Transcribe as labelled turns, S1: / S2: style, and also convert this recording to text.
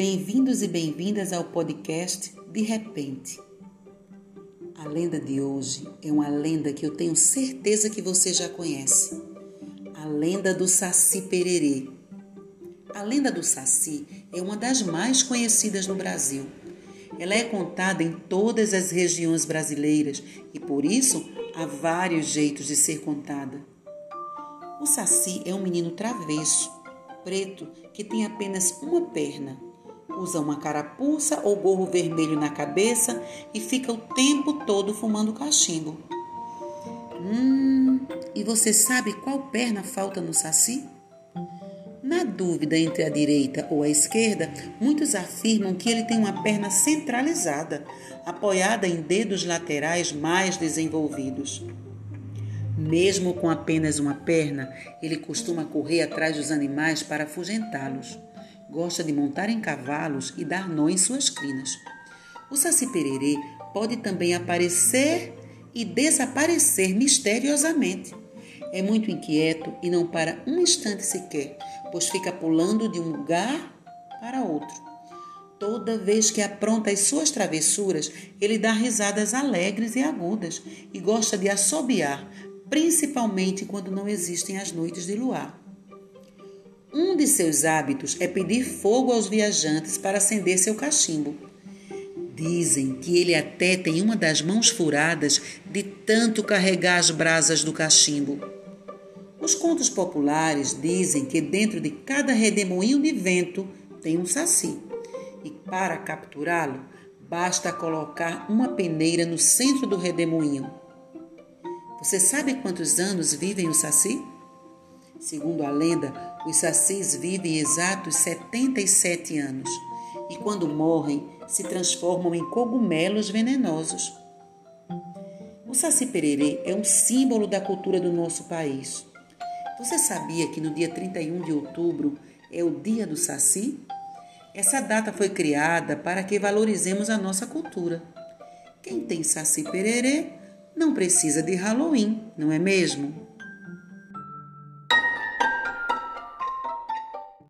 S1: Bem-vindos e bem-vindas ao podcast De Repente. A lenda de hoje é uma lenda que eu tenho certeza que você já conhece. A lenda do Saci Pererê. A lenda do Saci é uma das mais conhecidas no Brasil. Ela é contada em todas as regiões brasileiras e por isso há vários jeitos de ser contada. O Saci é um menino travesso, preto, que tem apenas uma perna usa uma carapuça ou gorro vermelho na cabeça e fica o tempo todo fumando cachimbo. Hum, e você sabe qual perna falta no saci? Na dúvida entre a direita ou a esquerda, muitos afirmam que ele tem uma perna centralizada, apoiada em dedos laterais mais desenvolvidos. Mesmo com apenas uma perna, ele costuma correr atrás dos animais para afugentá-los gosta de montar em cavalos e dar nó em suas crinas. O Saci Pererê pode também aparecer e desaparecer misteriosamente. É muito inquieto e não para um instante sequer, pois fica pulando de um lugar para outro. Toda vez que apronta as suas travessuras, ele dá risadas alegres e agudas e gosta de assobiar, principalmente quando não existem as noites de luar. Um de seus hábitos é pedir fogo aos viajantes para acender seu cachimbo. Dizem que ele até tem uma das mãos furadas de tanto carregar as brasas do cachimbo. Os contos populares dizem que dentro de cada redemoinho de vento tem um saci. E para capturá-lo, basta colocar uma peneira no centro do redemoinho. Você sabe quantos anos vivem o saci? Segundo a lenda, os sacis vivem exatos 77 anos e, quando morrem, se transformam em cogumelos venenosos. O saci pererê é um símbolo da cultura do nosso país. Você sabia que no dia 31 de outubro é o Dia do Saci? Essa data foi criada para que valorizemos a nossa cultura. Quem tem saci pererê não precisa de Halloween, não é mesmo?